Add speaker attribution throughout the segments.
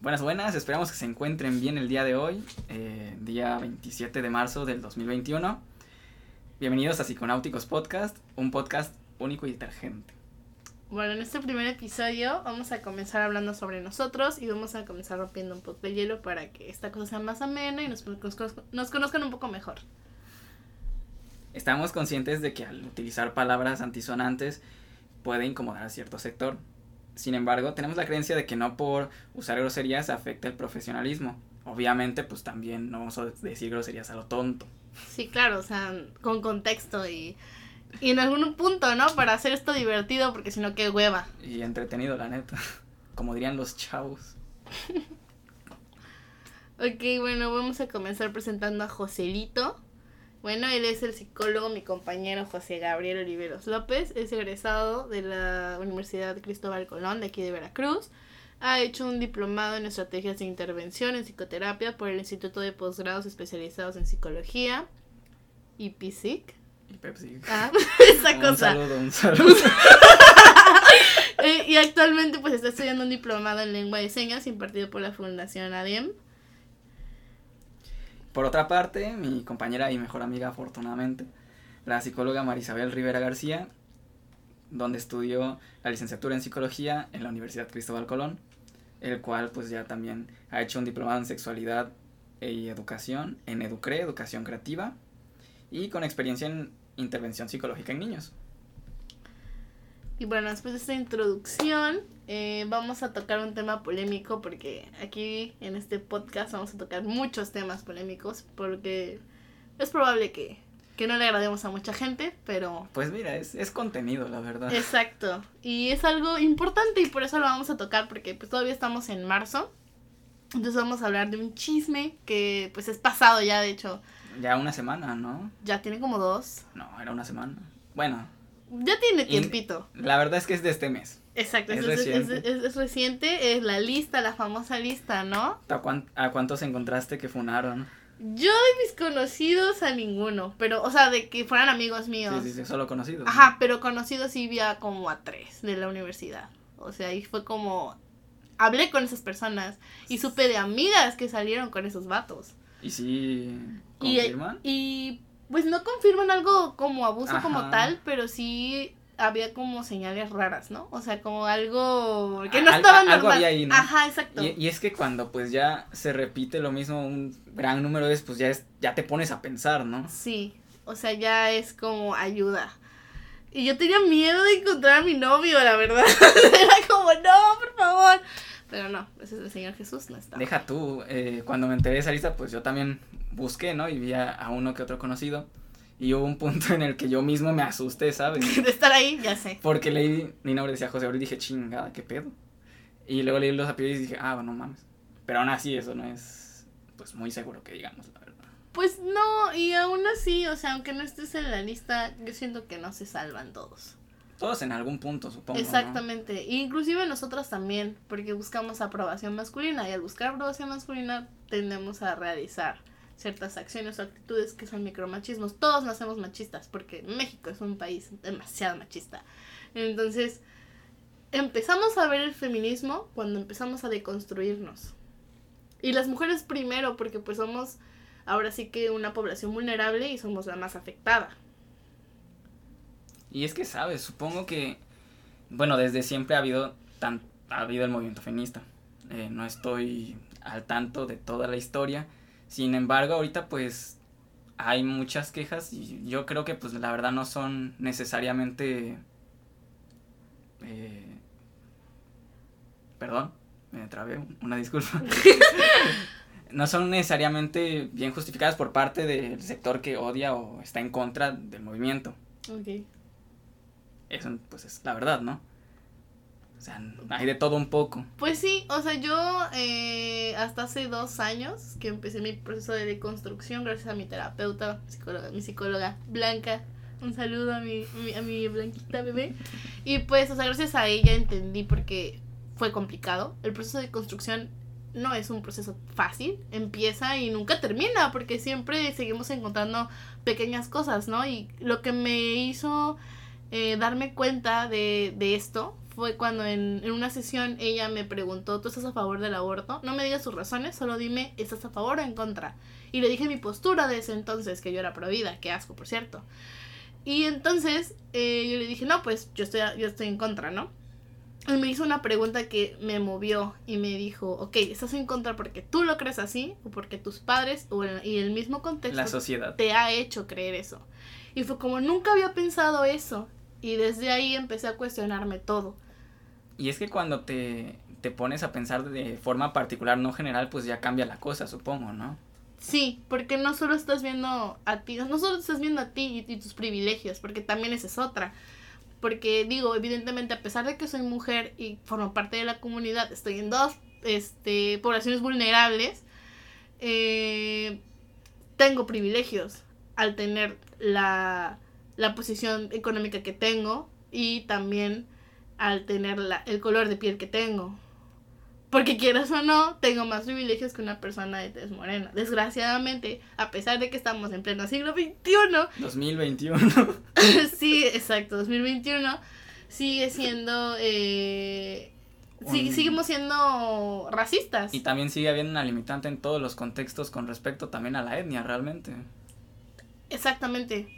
Speaker 1: Buenas, buenas, esperamos que se encuentren bien el día de hoy, eh, día 27 de marzo del 2021. Bienvenidos a Psiconáuticos Podcast, un podcast único y detergente.
Speaker 2: Bueno, en este primer episodio vamos a comenzar hablando sobre nosotros y vamos a comenzar rompiendo un poco de hielo para que esta cosa sea más amena y nos, nos conozcan un poco mejor.
Speaker 1: Estamos conscientes de que al utilizar palabras antisonantes puede incomodar a cierto sector. Sin embargo, tenemos la creencia de que no por usar groserías afecta el profesionalismo. Obviamente, pues también no vamos a decir groserías a lo tonto.
Speaker 2: Sí, claro, o sea, con contexto y, y en algún punto, ¿no? Para hacer esto divertido, porque si no, qué hueva.
Speaker 1: Y entretenido, la neta. Como dirían los chavos.
Speaker 2: ok, bueno, vamos a comenzar presentando a Joselito. Bueno, él es el psicólogo, mi compañero José Gabriel Oliveros López, es egresado de la Universidad Cristóbal Colón de aquí de Veracruz. Ha hecho un diplomado en estrategias de intervención en psicoterapia por el Instituto de Posgrados Especializados en Psicología, IPSIC.
Speaker 1: IPSIC.
Speaker 2: Ah, esa cosa.
Speaker 1: Un saludo, un saludo.
Speaker 2: Eh, y actualmente pues está estudiando un diplomado en lengua de señas impartido por la Fundación ADEM
Speaker 1: por otra parte, mi compañera y mejor amiga, afortunadamente, la psicóloga Marisabel Rivera García, donde estudió la licenciatura en psicología en la Universidad Cristóbal Colón, el cual pues ya también ha hecho un diplomado en sexualidad y educación en Educre, educación creativa, y con experiencia en intervención psicológica en niños.
Speaker 2: Y bueno, después de esta introducción, eh, vamos a tocar un tema polémico porque aquí en este podcast vamos a tocar muchos temas polémicos porque es probable que, no le agrademos a mucha gente, pero...
Speaker 1: Pues mira, es, es contenido, la verdad.
Speaker 2: Exacto. Y es algo importante y por eso lo vamos a tocar porque pues todavía estamos en marzo. Entonces vamos a hablar de un chisme que pues es pasado ya, de hecho.
Speaker 1: Ya una semana, ¿no?
Speaker 2: Ya tiene como dos.
Speaker 1: No, era una semana. Bueno,
Speaker 2: ya tiene tiempito.
Speaker 1: La verdad es que es de este mes.
Speaker 2: Exacto, es, reciente. Es, reciente, es la lista, la famosa lista, ¿no?
Speaker 1: ¿A, cuántos encontraste que funaron?
Speaker 2: Yo de mis conocidos a ninguno, pero, o sea, de que fueran amigos míos.
Speaker 1: Sí, sí, sí, solo conocidos.
Speaker 2: Ajá, pero conocidos sí vi como a tres de la universidad. O sea, ahí fue como, hablé con esas personas y supe de amigas que salieron con esos vatos.
Speaker 1: ¿Y sí confirman?
Speaker 2: y pues no confirman algo como abuso como tal, pero sí había como señales raras, ¿no? O sea, como algo que no estaba normal. Algo había ahí, ¿no? Ajá, exacto.
Speaker 1: Y, es que cuando pues ya se repite lo mismo un gran número de veces, pues ya es, ya te pones a pensar, ¿no?
Speaker 2: Sí, o sea, ya es como ayuda. Y yo tenía miedo de encontrar a mi novio, la verdad. Era como, no, por favor. Pero no, ese es el Señor Jesús, no está.
Speaker 1: Deja tú, eh, cuando me enteré de esa lista, pues yo también busqué, ¿no? Y vi a, uno que otro conocido. Y hubo un punto en el que yo mismo me asusté, ¿sabes?
Speaker 2: de estar ahí, ya sé.
Speaker 1: Porque leí, mi nombre decía José Gabriel y dije, chingada, qué pedo. Y luego leí los apellidos y dije, ah, bueno, mames. Pero aún así eso no es, pues, muy seguro que digamos, la verdad.
Speaker 2: Pues no, y aún así, o sea, aunque no estés en la lista, yo siento que no se salvan todos.
Speaker 1: Todos en algún punto, supongo.
Speaker 2: Exactamente. Inclusive nosotros también, porque buscamos aprobación masculina y al buscar aprobación masculina tendemos a realizar ciertas acciones o actitudes que son micromachismos. Todos nacemos machistas porque México es un país demasiado machista. Entonces, empezamos a ver el feminismo cuando empezamos a deconstruirnos. Y las mujeres primero porque pues somos ahora sí que una población vulnerable y somos la más afectada.
Speaker 1: Y es que, ¿sabes? Supongo que, bueno, desde siempre ha habido, tan, ha habido el movimiento feminista. Eh, no estoy al tanto de toda la historia. Sin embargo, ahorita pues hay muchas quejas y yo creo que pues la verdad no son necesariamente... Eh, perdón, me trabé, una disculpa. no son necesariamente bien justificadas por parte del sector que odia o está en contra del movimiento.
Speaker 2: Okay.
Speaker 1: Eso pues es la verdad, ¿no? O sea, hay de todo un poco.
Speaker 2: Pues sí, o sea, yo eh, hasta hace dos años que empecé mi proceso de deconstrucción gracias a mi terapeuta, psicóloga, mi psicóloga Blanca. Un saludo a mi, a mi blanquita bebé. Y pues, o sea, gracias a ella entendí porque fue complicado. El proceso de construcción no es un proceso fácil, empieza y nunca termina porque siempre seguimos encontrando pequeñas cosas, ¿no? Y lo que me hizo eh, darme cuenta de, de esto fue cuando en, en una sesión ella me preguntó, ¿tú estás a favor del aborto? No me digas sus razones, solo dime, ¿estás a favor o en contra? Y le dije mi postura de ese entonces, que yo era prohibida, qué asco, por cierto. Y entonces eh, yo le dije, no, pues yo estoy, yo estoy en contra, ¿no? Y me hizo una pregunta que me movió y me dijo, ok, ¿estás en contra porque tú lo crees así o porque tus padres o el, y el mismo contexto
Speaker 1: La sociedad.
Speaker 2: te ha hecho creer eso? Y fue como, nunca había pensado eso. Y desde ahí empecé a cuestionarme todo.
Speaker 1: Y es que cuando te, te pones a pensar de forma particular, no general, pues ya cambia la cosa, supongo, ¿no?
Speaker 2: Sí, porque no solo estás viendo a ti, no solo estás viendo a ti y, y tus privilegios, porque también esa es otra. Porque digo, evidentemente, a pesar de que soy mujer y formo parte de la comunidad, estoy en dos este, poblaciones vulnerables, eh, tengo privilegios al tener la, la posición económica que tengo y también al tener la, el color de piel que tengo. Porque quieras o no, tengo más privilegios que una persona de tez morena. Desgraciadamente, a pesar de que estamos en pleno siglo XXI,
Speaker 1: 2021.
Speaker 2: sí, exacto, 2021, sigue siendo... Eh, seguimos siendo racistas.
Speaker 1: y también sigue habiendo una limitante en todos los contextos con respecto también a la etnia, realmente.
Speaker 2: Exactamente.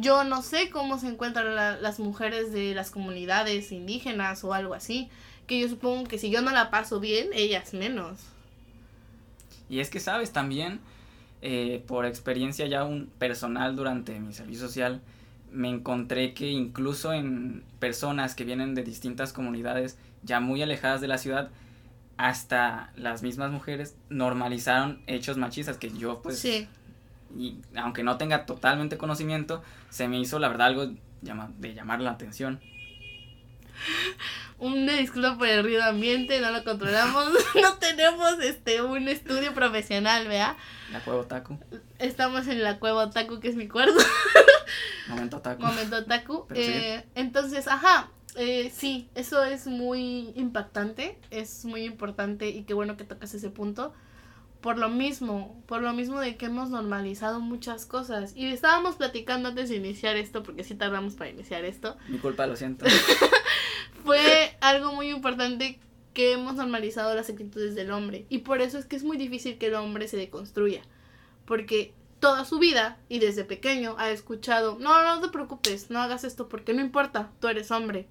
Speaker 2: Yo no sé cómo se encuentran la- las mujeres de las comunidades indígenas o algo así. Que yo supongo que si yo no la paso bien, ellas menos.
Speaker 1: Y es que, sabes, también, eh, por experiencia ya un personal durante mi servicio social, me encontré que incluso en personas que vienen de distintas comunidades ya muy alejadas de la ciudad, hasta las mismas mujeres normalizaron hechos machistas que yo pues
Speaker 2: sí.
Speaker 1: Y aunque no tenga totalmente conocimiento se me hizo la verdad algo de llamar la atención
Speaker 2: Una disculpa por el ruido ambiente, no lo controlamos. no tenemos este un estudio profesional, ¿vea?
Speaker 1: la cueva otaku
Speaker 2: Estamos en la cueva otaku, que es mi cuarto.
Speaker 1: momento otaku
Speaker 2: Momento otaku. Eh, entonces, ajá, eh, sí, eso es muy impactante, es muy importante y qué bueno que tocas ese punto. Por lo mismo, por lo mismo de que hemos normalizado muchas cosas. Y estábamos platicando antes de iniciar esto, porque sí tardamos para iniciar esto.
Speaker 1: mi culpa lo siento
Speaker 2: Fue algo muy importante que hemos normalizado las actitudes del hombre. Y por eso es que es muy difícil que el hombre se deconstruya. Porque toda su vida y desde pequeño ha escuchado, no, no te preocupes, no hagas esto porque no importa, tú eres hombre.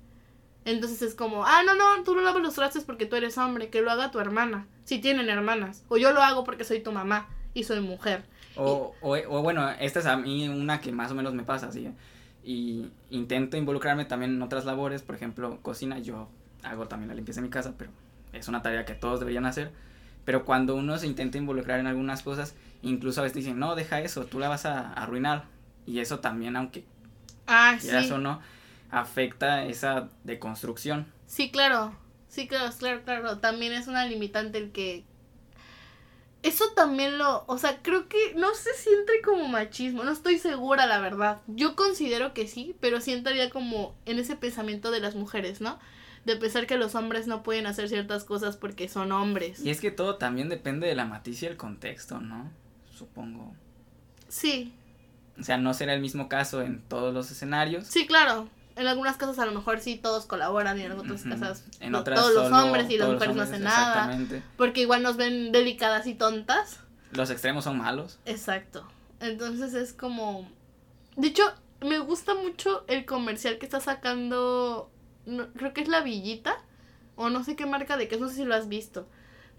Speaker 2: Entonces es como, ah, no, no, tú no lavas los trastes porque tú eres hombre, que lo haga tu hermana, si tienen hermanas. O yo lo hago porque soy tu mamá y soy mujer.
Speaker 1: O, o, o bueno, esta es a mí una que más o menos me pasa, así. Y intento involucrarme también en otras labores, por ejemplo, cocina, yo hago también la limpieza de mi casa, pero es una tarea que todos deberían hacer. Pero cuando uno se intenta involucrar en algunas cosas, incluso a veces dicen, no, deja eso, tú la vas a arruinar. Y eso también, aunque
Speaker 2: Ah,
Speaker 1: quieras
Speaker 2: sí.
Speaker 1: o no, afecta esa deconstrucción.
Speaker 2: Sí, claro. Sí, claro, claro, claro. También es una limitante el que. Eso también lo. O sea, creo que no se siente como machismo. No estoy segura, la verdad. Yo considero que sí, pero sí entraría como en ese pensamiento de las mujeres, ¿no? De pensar que los hombres no pueden hacer ciertas cosas porque son hombres.
Speaker 1: Y es que todo también depende de la matiz y el contexto, ¿no? Supongo.
Speaker 2: Sí,
Speaker 1: O sea, no será el mismo caso en todos los escenarios.
Speaker 2: sí, claro. En algunas casas a lo mejor sí todos colaboran y en otras casas
Speaker 1: En
Speaker 2: to-
Speaker 1: otras
Speaker 2: todos los hombres y las mujeres no hacen nada.
Speaker 1: Exactamente.
Speaker 2: Porque igual nos ven delicadas y tontas.
Speaker 1: Los extremos son malos.
Speaker 2: Exacto. Entonces es como... De hecho, me gusta mucho el comercial que está sacando... no- creo que es la Villita. O no sé qué marca de queso, no sé si lo has visto.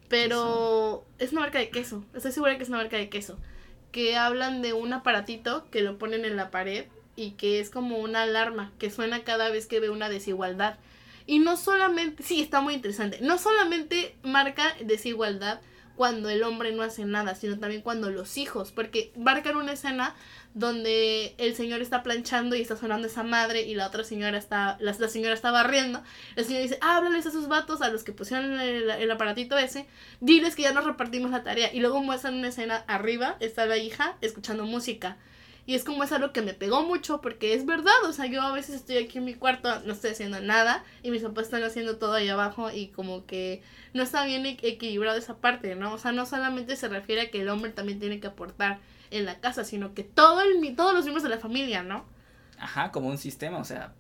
Speaker 2: Pero es una marca de queso. Estoy segura que es una marca de queso. Que hablan de un aparatito que lo ponen en la pared y que es como una alarma que suena cada vez que ve una desigualdad. Y no solamente, sí, está muy interesante, no solamente marca desigualdad cuando el hombre no hace nada, sino también cuando los hijos, porque marcan una escena donde el señor está planchando y está sonando esa madre y la otra señora está, la, señora está barriendo, el señor dice, háblales a sus vatos, a los que pusieron el aparatito ese, diles que ya nos repartimos la tarea, y luego muestran una escena arriba, está la hija escuchando música, y es como es algo que me pegó mucho porque es verdad, o sea, yo a veces estoy aquí en mi cuarto, no estoy haciendo nada y mis papás están haciendo todo ahí abajo y como que no está bien equ- equilibrado esa parte, ¿no? O sea, no solamente se refiere a que el hombre también tiene que aportar en la casa, sino que todo el, todos los miembros de la familia, ¿no?
Speaker 1: Ajá, como un sistema, o sea,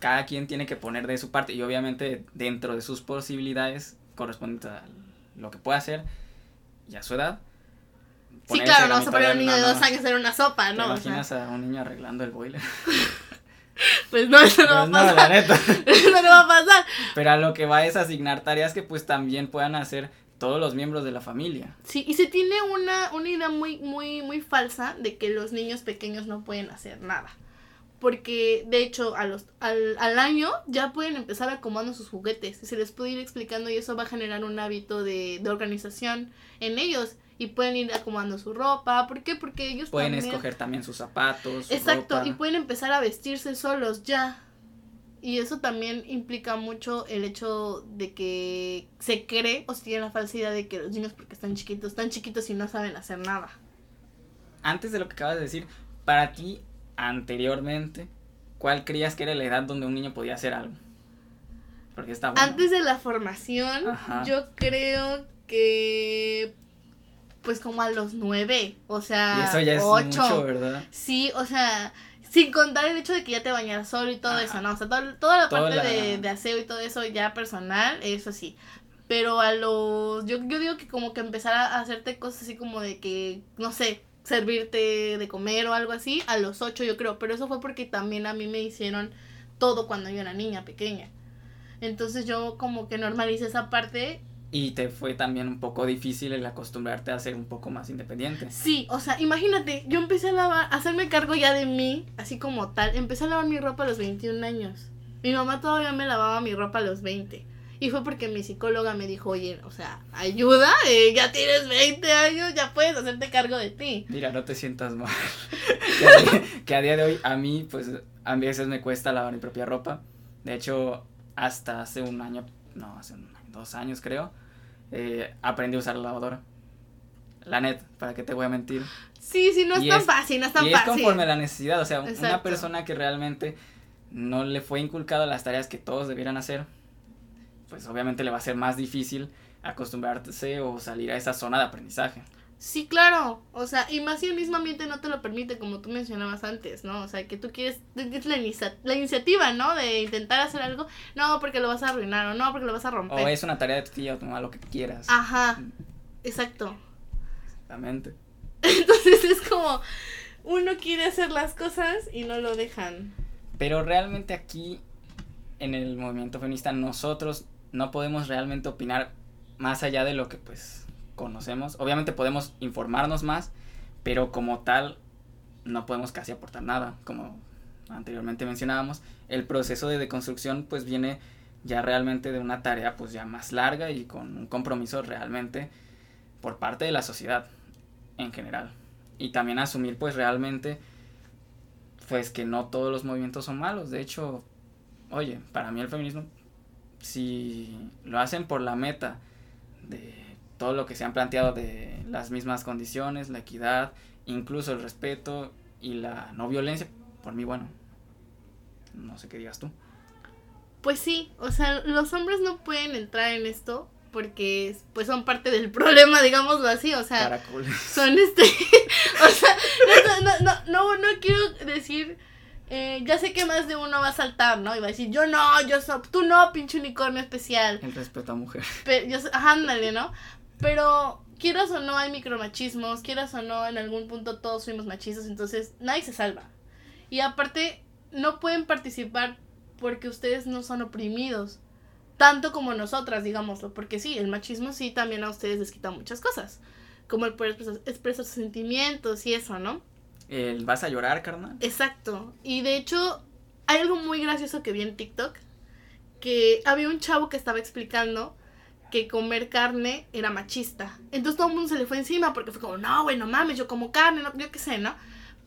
Speaker 1: cada quien tiene que poner de su parte y obviamente dentro de sus posibilidades correspondientes a lo que pueda hacer y a su edad.
Speaker 2: Sí, claro, no vas a poner a un niño de dos años hacer una sopa,
Speaker 1: ¿Te
Speaker 2: ¿no? O sea,
Speaker 1: imaginas a un niño arreglando el boiler?
Speaker 2: pues no, eso no va a
Speaker 1: Pues no, la
Speaker 2: pasar.
Speaker 1: neta.
Speaker 2: Eso no va a pasar.
Speaker 1: Pero a lo que va es asignar tareas que pues también puedan hacer todos los miembros de la familia.
Speaker 2: Sí, y se tiene una, una idea muy, muy, muy falsa de que los niños pequeños no pueden hacer nada. Porque, de hecho, a los, al, al año ya pueden empezar acomodando sus juguetes. Y se les puede ir explicando y eso va a generar un hábito de, de organización en ellos. Y pueden ir acomodando su ropa. ¿Por qué? Porque ellos
Speaker 1: Pueden
Speaker 2: también...
Speaker 1: escoger también sus zapatos. su
Speaker 2: Exacto,
Speaker 1: ropa.
Speaker 2: y pueden empezar a vestirse solos ya. Y eso también implica mucho el hecho de que se cree o se tiene la falsa idea de que los niños porque están chiquitos, están chiquitos y no saben hacer nada.
Speaker 1: Antes de lo que acabas de decir, para ti, anteriormente, ¿cuál creías que era la edad donde un niño podía hacer algo? Porque está bueno.
Speaker 2: Antes de la formación,
Speaker 1: Ajá.
Speaker 2: yo creo que pues como a los nueve, o sea,
Speaker 1: y eso ya es
Speaker 2: ocho.
Speaker 1: mucho, ¿verdad?
Speaker 2: Sí, o sea, sin contar el hecho de que ya te bañaras solo y todo
Speaker 1: Ajá.
Speaker 2: eso, ¿no? O sea, todo- toda la
Speaker 1: Toda
Speaker 2: parte
Speaker 1: la-
Speaker 2: De, de aseo y todo eso ya personal, eso sí. Pero a los. Yo, yo digo que como que empezar a hacerte cosas así como de que, no sé, servirte de comer o algo así, a los ocho yo creo. Pero eso fue porque también a mí me hicieron todo cuando yo era niña pequeña. Entonces yo como que normalicé esa parte
Speaker 1: Y te fue también un poco difícil el acostumbrarte a ser un poco más independiente.
Speaker 2: Sí, o sea, imagínate, yo empecé a lavar, a hacerme cargo ya de mí, así como tal. Empecé a lavar mi ropa a los 21 años. Mi mamá todavía me lavaba mi ropa a los 20. Y fue porque mi psicóloga me dijo, oye, o sea, ayuda, eh, ya tienes 20 años, ya puedes hacerte cargo de ti.
Speaker 1: Mira, no te sientas mal. que, a día, que a día de hoy, a mí, pues, a veces me cuesta lavar mi propia ropa. De hecho, hasta hace un año, no, hace un- dos años creo, eh, aprendí a usar la lavadora. La net, ¿para qué te voy a mentir?
Speaker 2: Sí, sí, no es
Speaker 1: Y
Speaker 2: tan
Speaker 1: es-
Speaker 2: fácil, no es tan
Speaker 1: y es
Speaker 2: fácil.
Speaker 1: conforme a la necesidad, o sea, una
Speaker 2: Exacto.
Speaker 1: persona que realmente no le fue inculcado las tareas que todos debieran hacer, pues obviamente le va a ser más difícil acostumbrarse o salir a esa zona de aprendizaje.
Speaker 2: Sí, claro. O sea, y más si el mismo ambiente no te lo permite, como tú mencionabas antes, ¿no? O sea, que tú quieres, es la, inicia- la iniciativa, ¿no? De intentar hacer algo, no, porque lo vas a arruinar o no, porque lo vas a romper.
Speaker 1: O es una tarea de tu tía o tu mamá, lo que quieras.
Speaker 2: Ajá, exacto.
Speaker 1: Exactamente.
Speaker 2: Entonces es como, uno quiere hacer las cosas y no lo dejan.
Speaker 1: Pero realmente aquí, en el movimiento feminista, nosotros no podemos realmente opinar más allá de lo que pues conocemos. Obviamente podemos informarnos más, pero como tal no podemos casi aportar nada. Como anteriormente mencionábamos, el proceso de deconstrucción pues viene ya realmente de una tarea pues ya más larga y con un compromiso realmente por parte de la sociedad en general. Y también asumir pues realmente pues que no todos los movimientos son malos. De hecho, oye, para mí el feminismo, si lo hacen por la meta de todo lo que se han planteado de las mismas condiciones, la equidad, incluso el respeto y la no violencia, por mí, bueno, no sé qué digas tú.
Speaker 2: Pues sí, o sea, los hombres no pueden entrar en esto porque pues son parte del problema, digámoslo así, o sea,
Speaker 1: Caracoles.
Speaker 2: son este, o sea, no, no, no, no, no quiero decir, eh, ya sé que más de uno va a saltar, ¿no? Y va a decir, yo no, yo soy, tú no, pinche unicornio especial,
Speaker 1: El respeto a mujer.
Speaker 2: pero yo, ándale, ¿no? Pero quieras o no hay micromachismos, quieras o no en algún punto todos fuimos machistas, entonces nadie se salva. Y aparte no pueden participar porque ustedes no son oprimidos, tanto como nosotras, digámoslo, porque sí, el machismo sí también a ustedes les quita muchas cosas, como el poder expresar, expresar sus sentimientos y eso, ¿no?
Speaker 1: El, ¿Vas a llorar, carnal?
Speaker 2: Exacto. Y de hecho, hay algo muy gracioso que vi en TikTok. Que había un chavo que estaba explicando que comer carne era machista. Entonces todo el mundo se le fue encima porque fue como, no, güey, no mames, yo como carne, no, yo qué sé, ¿no?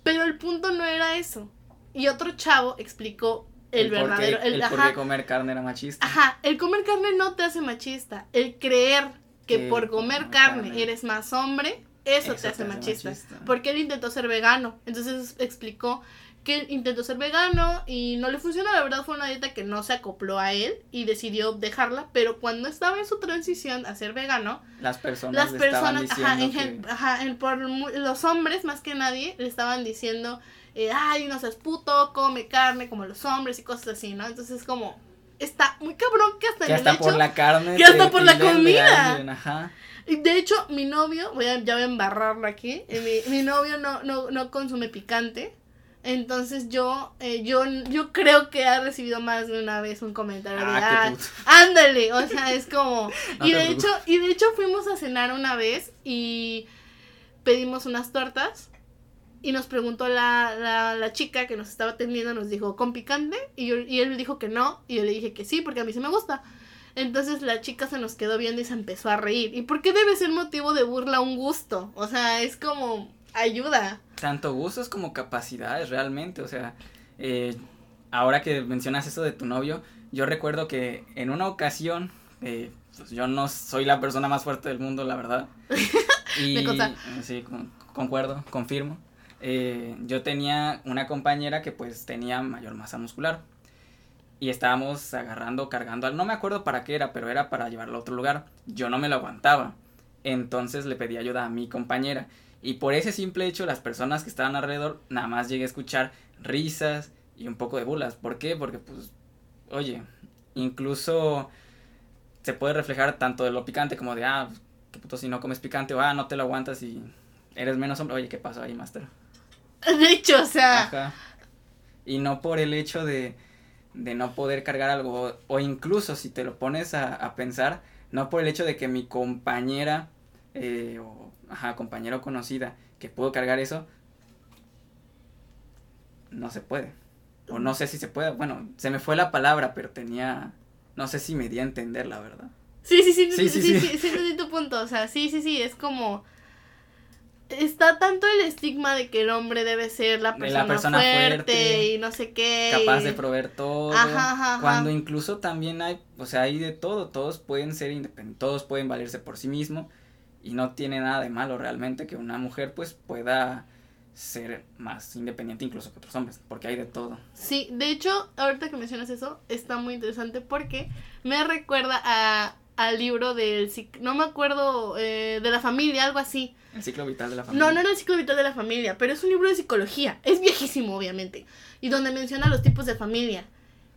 Speaker 2: Pero el punto no era eso. Y otro chavo explicó el,
Speaker 1: por qué-
Speaker 2: verdadero. El,
Speaker 1: por qué comer carne era machista.
Speaker 2: ajá, el comer carne no te hace machista. El creer que por comer
Speaker 1: comer
Speaker 2: carne,
Speaker 1: carne.
Speaker 2: eres más hombre, eso,
Speaker 1: Eso
Speaker 2: te hace machista.
Speaker 1: machista.
Speaker 2: Porque él intentó ser vegano. Entonces explicó que intentó ser vegano y no le funcionó, la verdad fue una dieta que no se acopló a él y decidió dejarla, pero cuando estaba en su transición a ser vegano,
Speaker 1: Las personas
Speaker 2: las personas, ajá, en gen- ajá, en- por los hombres más que nadie le estaban diciendo, eh, ay, no seas puto, come carne como los hombres y cosas así, ¿no? Entonces como, está muy cabrón que hasta
Speaker 1: que, que
Speaker 2: en
Speaker 1: hasta
Speaker 2: el
Speaker 1: por
Speaker 2: hecho,
Speaker 1: la carne.
Speaker 2: que hasta por la comida.
Speaker 1: alguien, ajá.
Speaker 2: Y de hecho mi novio, voy a, ya voy a embarrarlo aquí, eh, mi, mi novio no, no, no consume picante. Entonces yo, eh, yo, yo creo que ha recibido más de una vez un comentario de,
Speaker 1: Ah,
Speaker 2: "Ah, ándale, o sea, es como,
Speaker 1: No
Speaker 2: y de
Speaker 1: preocupes.
Speaker 2: hecho, y de hecho fuimos a cenar una vez y pedimos unas tortas y nos preguntó la, la, la chica que nos estaba atendiendo, nos dijo, ¿con picante? Y, yo, y él dijo que no, y yo le dije que sí, porque a mí sí me gusta. Entonces la chica se nos quedó viendo y se empezó a reír. ¿Y por qué debe ser motivo de burla un gusto? O sea, es como ayuda.
Speaker 1: Tanto gustos como capacidades realmente, o sea, eh, ahora que mencionas eso de tu novio, yo recuerdo que en una ocasión, eh, pues yo no soy la persona más fuerte del mundo, la verdad. Y eh, sí, con- concuerdo, confirmo. Eh, yo tenía una compañera que pues tenía mayor masa muscular. Y estábamos agarrando, cargando, al- no me acuerdo para qué era, pero era para llevarlo a otro lugar. Yo no me lo aguantaba. Entonces le pedí ayuda a mi compañera. Y por ese simple hecho, las personas que estaban alrededor, nada más llegué a escuchar risas y un poco de burlas. ¿Por qué? Porque, pues, oye, incluso se puede reflejar tanto de lo picante como de, ah, qué puto si no comes picante, o ah, no te lo aguantas y eres menos hombre. Oye, ¿qué pasó ahí, master?
Speaker 2: De hecho, o sea,
Speaker 1: Ajá. Y no por el hecho de, de no poder cargar algo, o, o incluso si te lo pones a, a pensar, no por el hecho de que mi compañera, eh, o, ajá, compañera o conocida, que pudo cargar eso, no se puede. O no sé si se puede, bueno, se me fue la palabra, pero tenía, no sé si me di a entender, la verdad.
Speaker 2: Sí, sí, sí,
Speaker 1: Sí,
Speaker 2: sí,
Speaker 1: sí,
Speaker 2: sí,
Speaker 1: sí.
Speaker 2: sí, sí, o sea, sí, sí, sí, es como... Está tanto el estigma de que el hombre debe ser la persona,
Speaker 1: la persona
Speaker 2: fuerte,
Speaker 1: fuerte,
Speaker 2: y no sé qué.
Speaker 1: capaz
Speaker 2: y-
Speaker 1: de proveer todo.
Speaker 2: Ajá, ajá, ajá.
Speaker 1: Cuando incluso también hay, o sea, hay de todo, todos pueden ser independientes, todos pueden valerse por sí mismos y no tiene nada de malo realmente que una mujer pues pueda ser más independiente incluso que otros hombres, porque hay de todo.
Speaker 2: Sí, de hecho, ahorita que mencionas eso, está muy interesante porque me recuerda a, al libro del... No me acuerdo, eh, de la familia, algo así.
Speaker 1: El ciclo vital de la familia.
Speaker 2: No, no era el ciclo vital de la familia, pero es un libro de psicología. Es viejísimo, obviamente. Y donde menciona los tipos de familia.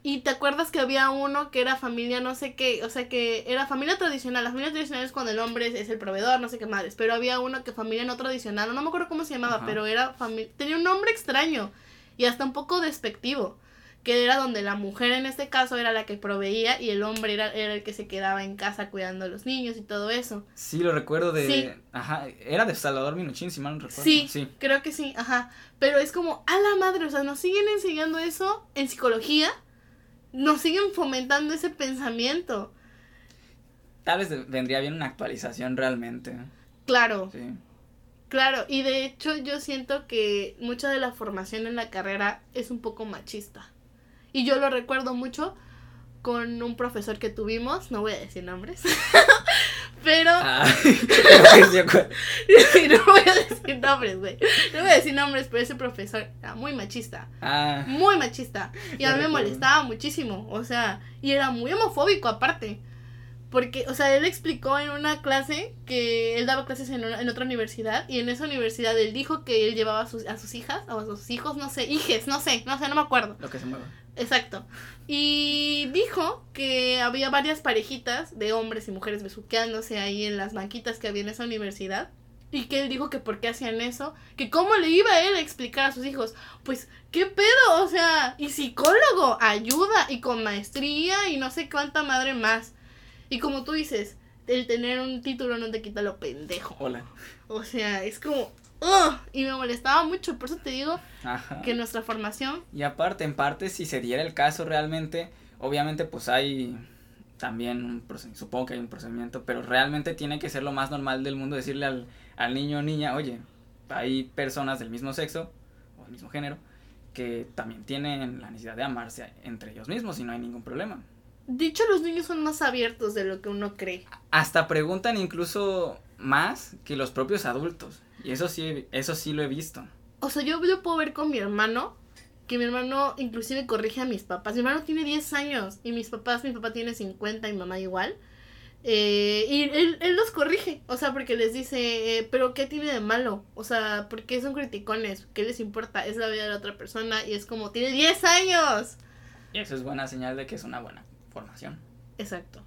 Speaker 2: Y te acuerdas que había uno que era familia no sé qué, o sea que era familia tradicional. La familia tradicional es cuando el hombre es, es el proveedor, no sé qué madres. Pero había uno que familia no tradicional, no me acuerdo cómo se llamaba,
Speaker 1: Ajá.
Speaker 2: pero era familia. Tenía un nombre extraño y hasta un poco despectivo. Que era donde la mujer en este caso era la que proveía y el hombre era, era el que se quedaba en casa cuidando a los niños y todo eso.
Speaker 1: Sí, lo recuerdo de...
Speaker 2: Sí.
Speaker 1: Ajá, era de Salvador Minuchin, si mal no recuerdo.
Speaker 2: Sí,
Speaker 1: Sí,
Speaker 2: creo que sí, ajá. Pero es como, a la madre, o sea, nos siguen enseñando eso en psicología, nos siguen fomentando ese pensamiento.
Speaker 1: tal vez vendría bien una actualización realmente.
Speaker 2: Claro,
Speaker 1: Sí.
Speaker 2: claro. Y de hecho yo siento que mucha de la formación en la carrera es un poco machista. Y yo lo recuerdo mucho con un profesor que tuvimos, no voy a decir nombres, pero...
Speaker 1: Ah,
Speaker 2: no voy a decir nombres, güey. No voy a decir nombres, pero ese profesor era muy machista.
Speaker 1: Ah,
Speaker 2: muy machista. Y a mí me molestaba muchísimo. O sea, y era muy homofóbico aparte. Porque, o sea, él explicó en una clase que él daba clases en, una- en otra universidad. Y en esa universidad él dijo que él llevaba a sus, a sus hijas, o a sus hijos, no sé, hijes, no sé, no sé, no me acuerdo.
Speaker 1: lo que se mueva.
Speaker 2: Exacto. Y dijo que había varias parejitas de hombres y mujeres besuqueándose ahí en las banquitas que había en esa universidad. Y que él dijo que por qué hacían eso, que cómo le iba él a explicar a sus hijos. Pues, ¿qué pedo? O sea, y psicólogo, ayuda, y con maestría, y no sé cuánta madre más. Y como tú dices, el tener un título no te quita lo pendejo.
Speaker 1: Hola.
Speaker 2: O sea, es como... ¡Ugh! Y me molestaba mucho, por eso te digo
Speaker 1: Ajá.
Speaker 2: que nuestra formación
Speaker 1: Y aparte, en parte, si se diera el caso realmente, obviamente pues hay también un procedimiento, supongo que hay un procedimiento, pero realmente tiene que ser lo más normal del mundo decirle al, al niño o niña, oye, hay personas del mismo sexo o del mismo género que también tienen la necesidad de amarse entre ellos mismos y no hay ningún problema.
Speaker 2: Dicho, los niños son más abiertos de lo que uno cree.
Speaker 1: Hasta preguntan incluso más que los propios adultos. Y eso sí, eso sí lo he visto.
Speaker 2: O sea, yo, yo puedo ver con mi hermano que mi hermano inclusive corrige a mis papás. Mi hermano tiene 10 años y mis papás, mi papá tiene 50 y mi mamá igual. Eh, y él, él los corrige, o sea, porque les dice, eh, pero ¿qué tiene de malo? O sea, porque son criticones? ¿Qué les importa? Es la vida de la otra persona y es como, tiene 10 años.
Speaker 1: Y eso es buena señal de que es una buena formación.
Speaker 2: Exacto.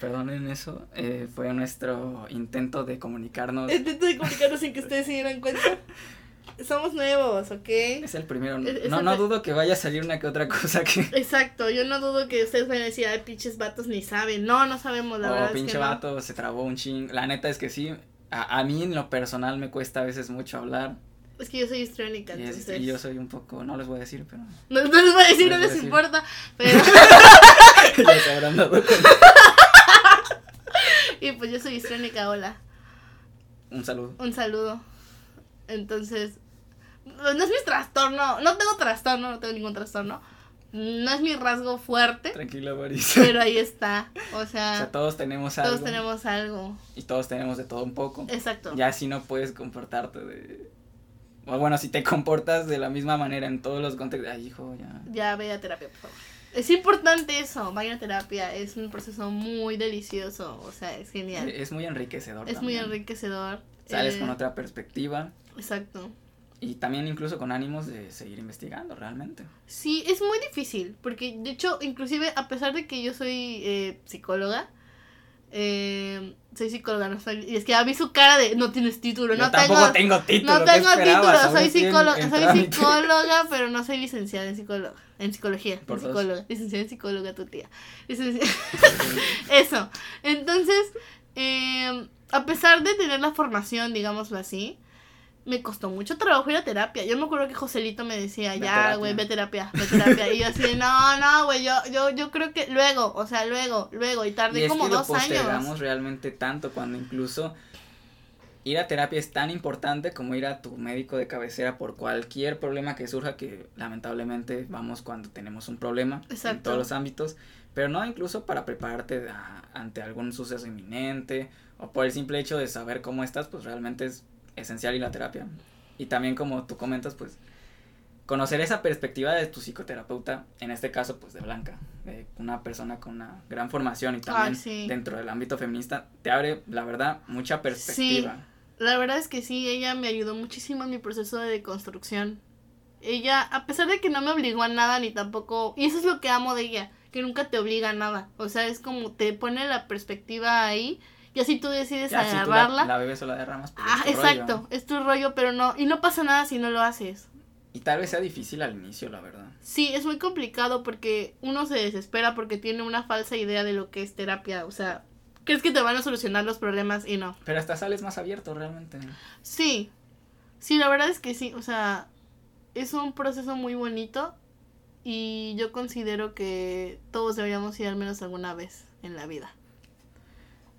Speaker 1: Perdonen eso, eh, fue nuestro intento de comunicarnos.
Speaker 2: Intento de comunicarnos sin que ustedes se dieran cuenta. Somos nuevos, ¿ok?
Speaker 1: Es el primero.
Speaker 2: Es- es
Speaker 1: No,
Speaker 2: el
Speaker 1: no dudo que vaya a salir una que otra cosa que.
Speaker 2: Exacto, yo no dudo que ustedes vayan a decir, ay, pinches vatos ni saben. No, no sabemos, la
Speaker 1: o
Speaker 2: verdad.
Speaker 1: Oh, pinche
Speaker 2: es que no.
Speaker 1: vato, se trabó un ching. La neta es que sí. A, a mí en lo personal me cuesta a veces mucho hablar.
Speaker 2: Es que yo soy histriónica, entonces.
Speaker 1: y yo soy un poco. No les voy a decir, pero.
Speaker 2: No, no les voy a decir,
Speaker 1: No
Speaker 2: no
Speaker 1: les decir.
Speaker 2: importa. Pero.
Speaker 1: ya se habrán dado cuenta.
Speaker 2: y pues yo soy histriónica, hola.
Speaker 1: Un saludo.
Speaker 2: Un saludo. Entonces. No es mi trastorno. No tengo trastorno, no tengo ningún trastorno. No es mi rasgo fuerte.
Speaker 1: Tranquila, Marisa.
Speaker 2: Pero ahí está. O
Speaker 1: O
Speaker 2: sea,
Speaker 1: sea, todos tenemos algo.
Speaker 2: todos tenemos algo.
Speaker 1: Y todos tenemos de todo un poco.
Speaker 2: Exacto.
Speaker 1: Ya si no puedes comportarte de. O bueno, si te comportas de la misma manera en todos los contextos. Ay, hijo, ya.
Speaker 2: Ya ve a terapia, por favor. Es importante eso, vayan a terapia, es un proceso muy delicioso, o sea, es genial.
Speaker 1: Es muy enriquecedor.
Speaker 2: Es muy enriquecedor.
Speaker 1: Sales
Speaker 2: eh,
Speaker 1: con otra perspectiva.
Speaker 2: Exacto.
Speaker 1: Y también incluso con ánimos de seguir investigando realmente.
Speaker 2: Sí, es muy difícil, porque de hecho, inclusive a pesar de que yo soy eh, psicóloga, eh, soy psicóloga, no soy... Y es que a mí su cara de no tienes título, no
Speaker 1: tampoco
Speaker 2: tengo...
Speaker 1: tengo título.
Speaker 2: No
Speaker 1: ¿qué
Speaker 2: tengo título, soy psicóloga, soy psicóloga, pero no soy licenciada en psicóloga, en psicología, en psicóloga, licenciada en psicóloga tu tía. Eso. Entonces, eh, a pesar de tener la formación, digámoslo así, me costó mucho trabajo ir a terapia. Yo me acuerdo que Joselito me decía,
Speaker 1: Ve
Speaker 2: ya, güey, ve terapia, ve terapia. Y yo así, no, no, güey, yo, yo, yo creo que luego, o sea, luego, luego. Y
Speaker 1: Y
Speaker 2: tardé
Speaker 1: es
Speaker 2: como
Speaker 1: que lo
Speaker 2: dos años.
Speaker 1: realmente tanto cuando incluso ir a terapia es tan importante como ir a tu médico de cabecera por cualquier problema que surja, que lamentablemente vamos cuando tenemos un problema en
Speaker 2: Exacto.
Speaker 1: todos los ámbitos, pero no incluso para prepararte a- ante algún suceso inminente o por el simple hecho de saber cómo estás, pues realmente es esencial ir a terapia. Y también como tú comentas, pues conocer esa perspectiva de tu psicoterapeuta, en este caso pues de Blanca, de una persona con una gran formación y también
Speaker 2: sí.
Speaker 1: dentro del ámbito feminista, te abre, la verdad, mucha perspectiva.
Speaker 2: La verdad es que sí, ella me ayudó muchísimo en mi proceso de deconstrucción. Ella, a pesar de que no me obligó a nada ni tampoco, y eso es lo que amo de ella, que nunca te obliga a nada. O sea, es como te pone la perspectiva ahí y así tú decides
Speaker 1: Ya, si tú la,
Speaker 2: agarrarla.
Speaker 1: la bebes o la derramas, pues
Speaker 2: ah,
Speaker 1: es tu rollo.
Speaker 2: exacto, es tu rollo, pero no, y no pasa nada si no lo haces.
Speaker 1: Y tal vez sea difícil al inicio, la verdad.
Speaker 2: Sí, es muy complicado porque uno se desespera porque tiene una falsa idea de lo que es terapia. O sea, crees que te van a solucionar los problemas y no.
Speaker 1: Pero hasta sales más abierto realmente.
Speaker 2: Sí, sí, la verdad es que sí, o sea, es un proceso muy bonito y yo considero que todos deberíamos ir al menos alguna vez en la vida.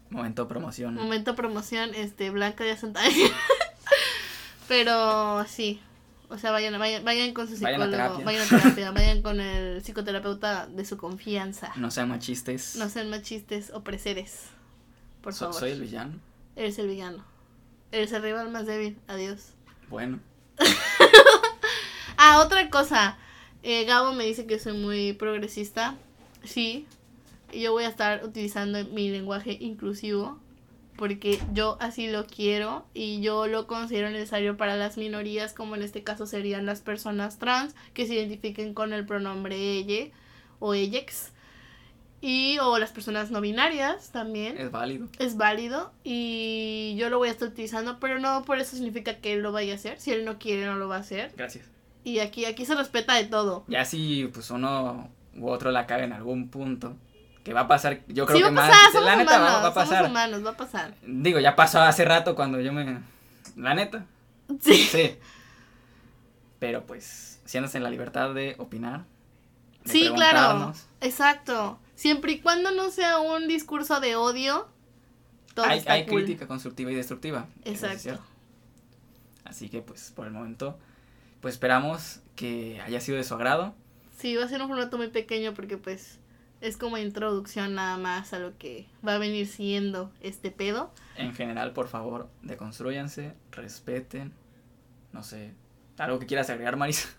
Speaker 1: Momento promoción.
Speaker 2: Momento promoción, este, Blanca de Santa Pero sí, o sea, vayan, vayan, vayan con su
Speaker 1: Vayan a
Speaker 2: psicólogo,
Speaker 1: terapia.
Speaker 2: vayan a terapia, vayan con el psicoterapeuta de su confianza.
Speaker 1: No sean machistes.
Speaker 2: No sean machistes opreseres, por
Speaker 1: So-
Speaker 2: favor.
Speaker 1: soy el villano.
Speaker 2: Eres el villano. Eres el rival más débil. Adiós.
Speaker 1: Bueno.
Speaker 2: Ah, otra cosa. Eh, Gabo me dice que soy muy progresista. Sí. Y yo voy a estar utilizando mi lenguaje inclusivo. Porque yo así lo quiero. Y yo lo considero necesario para las minorías. Como en este caso serían las personas trans. Que se identifiquen con el pronombre ella. O ellex. Y o las personas no binarias también
Speaker 1: Es válido.
Speaker 2: es válido y yo lo voy a estar utilizando, pero no por eso significa que él lo vaya a hacer. Si él no quiere, no lo va a hacer.
Speaker 1: Gracias.
Speaker 2: Y aquí, aquí se respeta de todo.
Speaker 1: Ya si pues uno u otro la caga en algún punto. Que va a pasar, yo creo
Speaker 2: sí,
Speaker 1: que más.
Speaker 2: pasar,
Speaker 1: la neta
Speaker 2: humanos,
Speaker 1: va, va a pasar.
Speaker 2: somos humanos, va a pasar.
Speaker 1: Digo, ya pasó hace rato cuando yo me. La neta.
Speaker 2: Sí.
Speaker 1: Sí. Pero pues, siéndose en la libertad de opinar. de
Speaker 2: Sí, claro. Exacto. Siempre y cuando no sea un discurso de odio, todo
Speaker 1: Hay,
Speaker 2: está
Speaker 1: hay
Speaker 2: cool.
Speaker 1: crítica constructiva y destructiva. es
Speaker 2: Exacto.
Speaker 1: Así que pues por el momento, pues esperamos que haya sido de su agrado.
Speaker 2: Sí, va a ser un formato muy pequeño porque pues Es como introducción nada más a lo que va a venir siendo este pedo.
Speaker 1: En general, por favor, deconstruyanse, respeten, no sé, algo que quieras agregar, Marisa.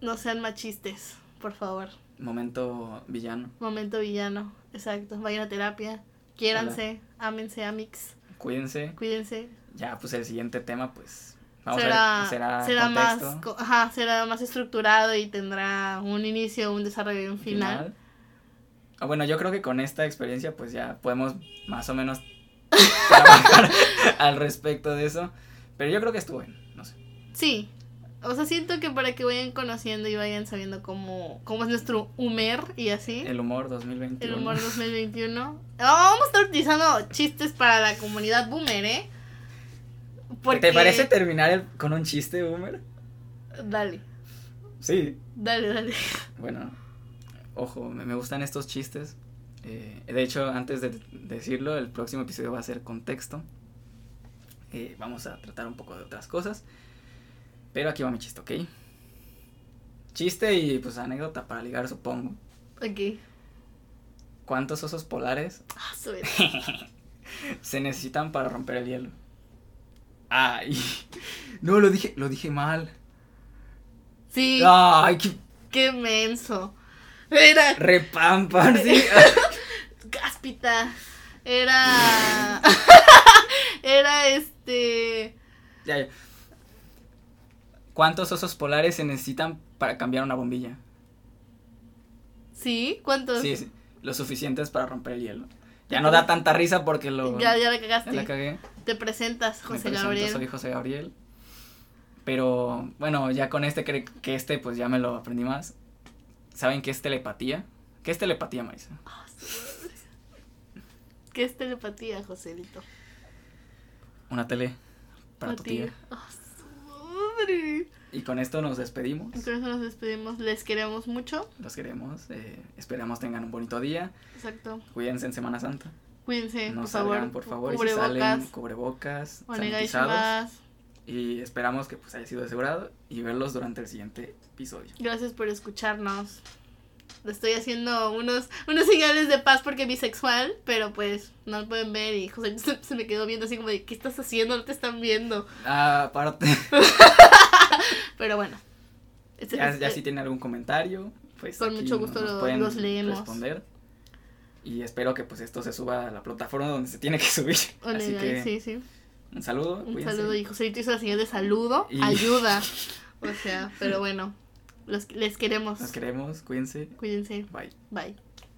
Speaker 2: No sean machistes, por favor.
Speaker 1: Momento villano.
Speaker 2: Momento villano, exacto. Vayan a terapia, quiéranse, ámense, amix,
Speaker 1: Cuídense.
Speaker 2: cuídense.
Speaker 1: Ya, pues el siguiente tema, pues. Vamos
Speaker 2: será,
Speaker 1: a ver, será,
Speaker 2: será más, ajá, será más estructurado y tendrá un inicio, un desarrollo y un final.
Speaker 1: Ah, bueno, yo creo que con esta experiencia, pues ya podemos más o menos trabajar al respecto de eso. Pero yo creo que estuvo bien, no sé.
Speaker 2: Sí. O sea, siento que para que vayan conociendo y vayan sabiendo cómo, cómo es nuestro humer y así.
Speaker 1: El humor 2021.
Speaker 2: El humor 2021. Ah, vamos a estar utilizando chistes para la comunidad boomer, ¿eh?
Speaker 1: ¿Te parece terminar el- con un chiste, Boomer?
Speaker 2: Dale,
Speaker 1: Sí.
Speaker 2: dale, dale.
Speaker 1: Bueno, ojo, me, me gustan estos chistes. Eh, de hecho, antes de decirlo, el próximo episodio va a ser contexto. Eh, vamos a tratar un poco de otras cosas. Pero aquí va mi chiste, ¿ok? Chiste y pues anécdota para ligar, supongo.
Speaker 2: Ok.
Speaker 1: ¿Cuántos osos polares
Speaker 2: Ah,
Speaker 1: se necesitan para romper el hielo? Ay, no, lo dije, lo dije mal.
Speaker 2: Sí,
Speaker 1: Ay, qué
Speaker 2: qué menso. Era
Speaker 1: repampar, sí.
Speaker 2: cáspita. Era. Era este.
Speaker 1: Ya, ya. ¿Cuántos osos polares se necesitan para cambiar una bombilla?
Speaker 2: ¿Sí? ¿Cuántos?
Speaker 1: Sí, sí, lo suficientes para romper el hielo. Ya no da tanta risa porque lo
Speaker 2: Ya, ya la
Speaker 1: ya
Speaker 2: cagaste.
Speaker 1: la cagué.
Speaker 2: Te presentas,
Speaker 1: Me
Speaker 2: José
Speaker 1: presento,
Speaker 2: Gabriel.
Speaker 1: Soy José Gabriel. Pero bueno, ya con este cre- que este pues ya me lo aprendí más. ¿Saben qué es telepatía? ¿Qué es telepatía, Marisa?
Speaker 2: ¿Qué es telepatía, Joselito?
Speaker 1: Una tele para tu tía.
Speaker 2: Madre.
Speaker 1: Y con esto nos despedimos.
Speaker 2: Y con eso nos despedimos. Les queremos mucho.
Speaker 1: Los queremos. eh, esperamos tengan un bonito día.
Speaker 2: Exacto.
Speaker 1: Cuídense en Semana Santa.
Speaker 2: Cuídense,
Speaker 1: No
Speaker 2: por
Speaker 1: salgan,
Speaker 2: favor.
Speaker 1: por favor. Y si salen, cubrebocas, sanitizados. Y esperamos que pues haya sido asegurado y verlos durante el siguiente episodio.
Speaker 2: Gracias por escucharnos. Estoy haciendo unos, unos señales de paz porque bisexual, pero pues no lo pueden ver y José se, se me quedó viendo así como de ¿qué estás haciendo? No te están viendo.
Speaker 1: Ah, aparte,
Speaker 2: Pero bueno. Este-
Speaker 1: ya, ya si tienen algún comentario, pues
Speaker 2: Con mucho gusto
Speaker 1: nos
Speaker 2: lo-
Speaker 1: pueden
Speaker 2: los leemos.
Speaker 1: responder. Y espero que pues esto se suba a la plataforma donde se tiene que subir. Así
Speaker 2: Onegai,
Speaker 1: que
Speaker 2: sí, sí.
Speaker 1: un saludo.
Speaker 2: Un
Speaker 1: cuídense.
Speaker 2: saludo y Joselito hizo la señal de saludo.
Speaker 1: Y-
Speaker 2: Ayuda. O sea, pero bueno. Los, les queremos.
Speaker 1: Nos queremos, cuídense.
Speaker 2: Cuídense.
Speaker 1: Bye.
Speaker 2: Bye.